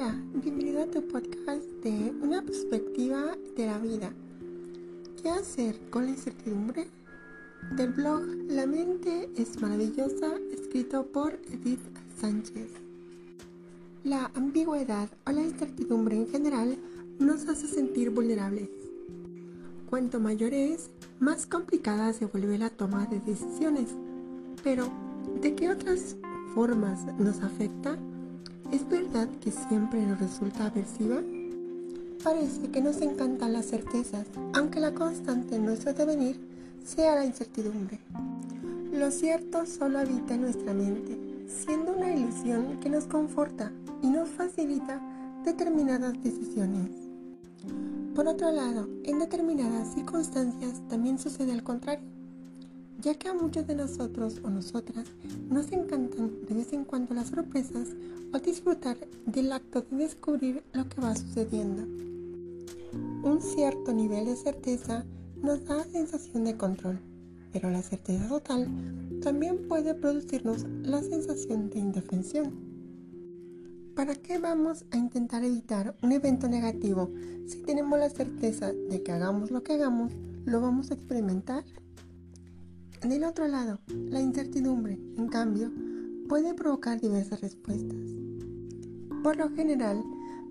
Hola, bienvenido a tu podcast de una perspectiva de la vida. ¿Qué hacer con la incertidumbre? Del blog La mente es maravillosa, escrito por Edith Sánchez. La ambigüedad o la incertidumbre en general nos hace sentir vulnerables. Cuanto mayor es, más complicada se vuelve la toma de decisiones. Pero, ¿de qué otras formas nos afecta? ¿Es verdad que siempre nos resulta aversiva? Parece que nos encantan las certezas, aunque la constante en nuestro devenir sea la incertidumbre. Lo cierto solo habita en nuestra mente, siendo una ilusión que nos conforta y nos facilita determinadas decisiones. Por otro lado, en determinadas circunstancias también sucede al contrario ya que a muchos de nosotros o nosotras nos encantan de vez en cuando las sorpresas o disfrutar del acto de descubrir lo que va sucediendo. Un cierto nivel de certeza nos da sensación de control, pero la certeza total también puede producirnos la sensación de indefensión. ¿Para qué vamos a intentar evitar un evento negativo si tenemos la certeza de que hagamos lo que hagamos, lo vamos a experimentar? Del otro lado, la incertidumbre, en cambio, puede provocar diversas respuestas. Por lo general,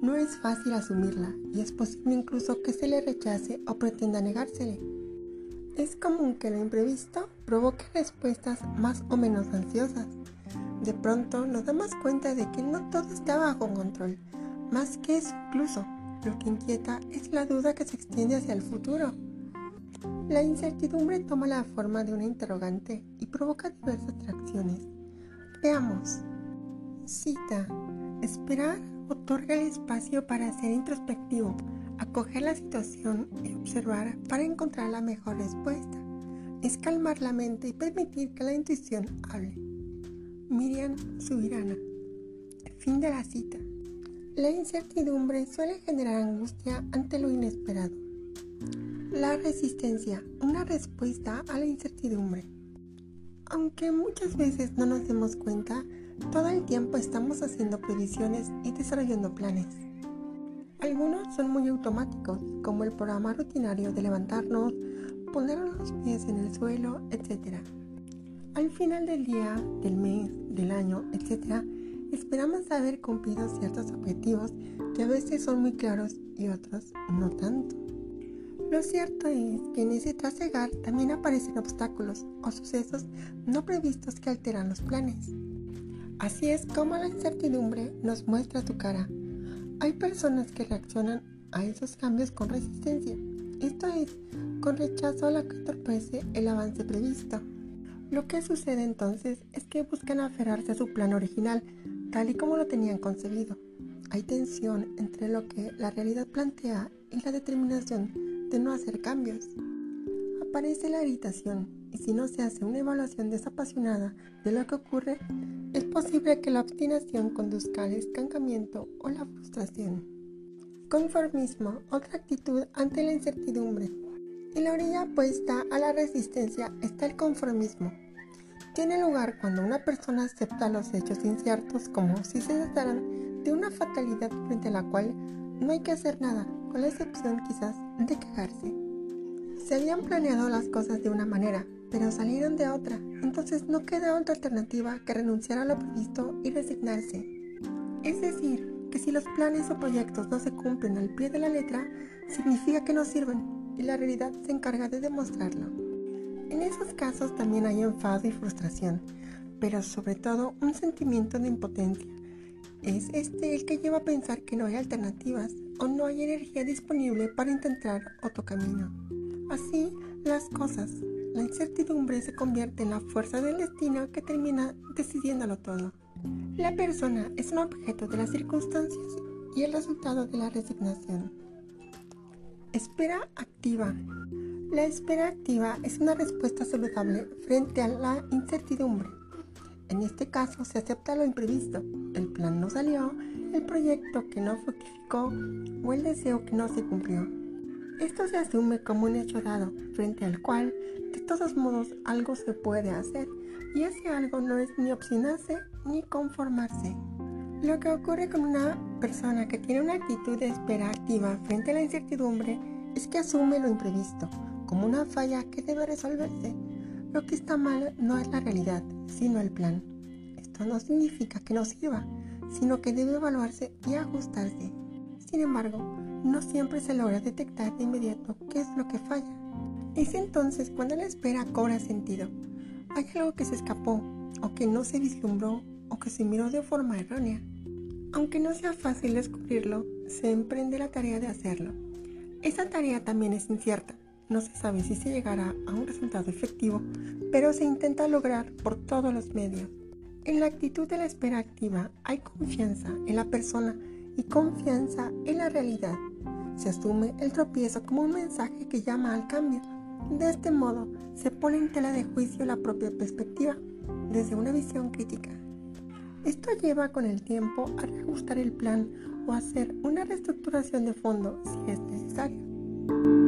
no es fácil asumirla y es posible incluso que se le rechace o pretenda negársele. Es común que lo imprevisto provoque respuestas más o menos ansiosas. De pronto nos damos cuenta de que no todo está bajo control. Más que eso incluso, lo que inquieta es la duda que se extiende hacia el futuro. La incertidumbre toma la forma de una interrogante y provoca diversas reacciones. Veamos. Cita. Esperar otorga el espacio para ser introspectivo, acoger la situación y observar para encontrar la mejor respuesta. Es calmar la mente y permitir que la intuición hable. Miriam Subirana. Fin de la cita. La incertidumbre suele generar angustia ante lo inesperado la resistencia, una respuesta a la incertidumbre. Aunque muchas veces no nos demos cuenta, todo el tiempo estamos haciendo previsiones y desarrollando planes. Algunos son muy automáticos, como el programa rutinario de levantarnos, poner los pies en el suelo, etc. Al final del día, del mes, del año, etc., esperamos haber cumplido ciertos objetivos que a veces son muy claros y otros no tanto. Lo cierto es que en ese trasegar también aparecen obstáculos o sucesos no previstos que alteran los planes. Así es como la incertidumbre nos muestra su cara. Hay personas que reaccionan a esos cambios con resistencia, esto es, con rechazo a lo que entorpece el avance previsto. Lo que sucede entonces es que buscan aferrarse a su plan original, tal y como lo tenían concebido. Hay tensión entre lo que la realidad plantea y la determinación de no hacer cambios. Aparece la irritación y si no se hace una evaluación desapasionada de lo que ocurre, es posible que la obstinación conduzca al estancamiento o la frustración. Conformismo, otra actitud ante la incertidumbre. En la orilla opuesta a la resistencia está el conformismo. Tiene lugar cuando una persona acepta los hechos inciertos como si se trataran de una fatalidad frente a la cual no hay que hacer nada con la excepción quizás de quejarse. Se habían planeado las cosas de una manera, pero salieron de otra, entonces no queda otra alternativa que renunciar a lo previsto y resignarse. Es decir, que si los planes o proyectos no se cumplen al pie de la letra, significa que no sirven y la realidad se encarga de demostrarlo. En esos casos también hay enfado y frustración, pero sobre todo un sentimiento de impotencia. Es este el que lleva a pensar que no hay alternativas, o no hay energía disponible para intentar otro camino. Así las cosas. La incertidumbre se convierte en la fuerza del destino que termina decidiéndolo todo. La persona es un objeto de las circunstancias y el resultado de la resignación. Espera activa. La espera activa es una respuesta saludable frente a la incertidumbre. En este caso se acepta lo imprevisto. El plan no salió el proyecto que no fructificó o el deseo que no se cumplió. Esto se asume como un hecho dado, frente al cual, de todos modos, algo se puede hacer, y ese algo no es ni obstinarse ni conformarse. Lo que ocurre con una persona que tiene una actitud de espera activa frente a la incertidumbre es que asume lo imprevisto como una falla que debe resolverse. Lo que está mal no es la realidad, sino el plan. Esto no significa que no sirva, sino que debe evaluarse y ajustarse. Sin embargo, no siempre se logra detectar de inmediato qué es lo que falla. Es entonces cuando la espera cobra sentido. Hay algo que se escapó, o que no se vislumbró, o que se miró de forma errónea. Aunque no sea fácil descubrirlo, se emprende la tarea de hacerlo. Esa tarea también es incierta. No se sabe si se llegará a un resultado efectivo, pero se intenta lograr por todos los medios. En la actitud de la espera activa hay confianza en la persona y confianza en la realidad. Se asume el tropiezo como un mensaje que llama al cambio. De este modo, se pone en tela de juicio la propia perspectiva desde una visión crítica. Esto lleva con el tiempo a reajustar el plan o hacer una reestructuración de fondo si es necesario.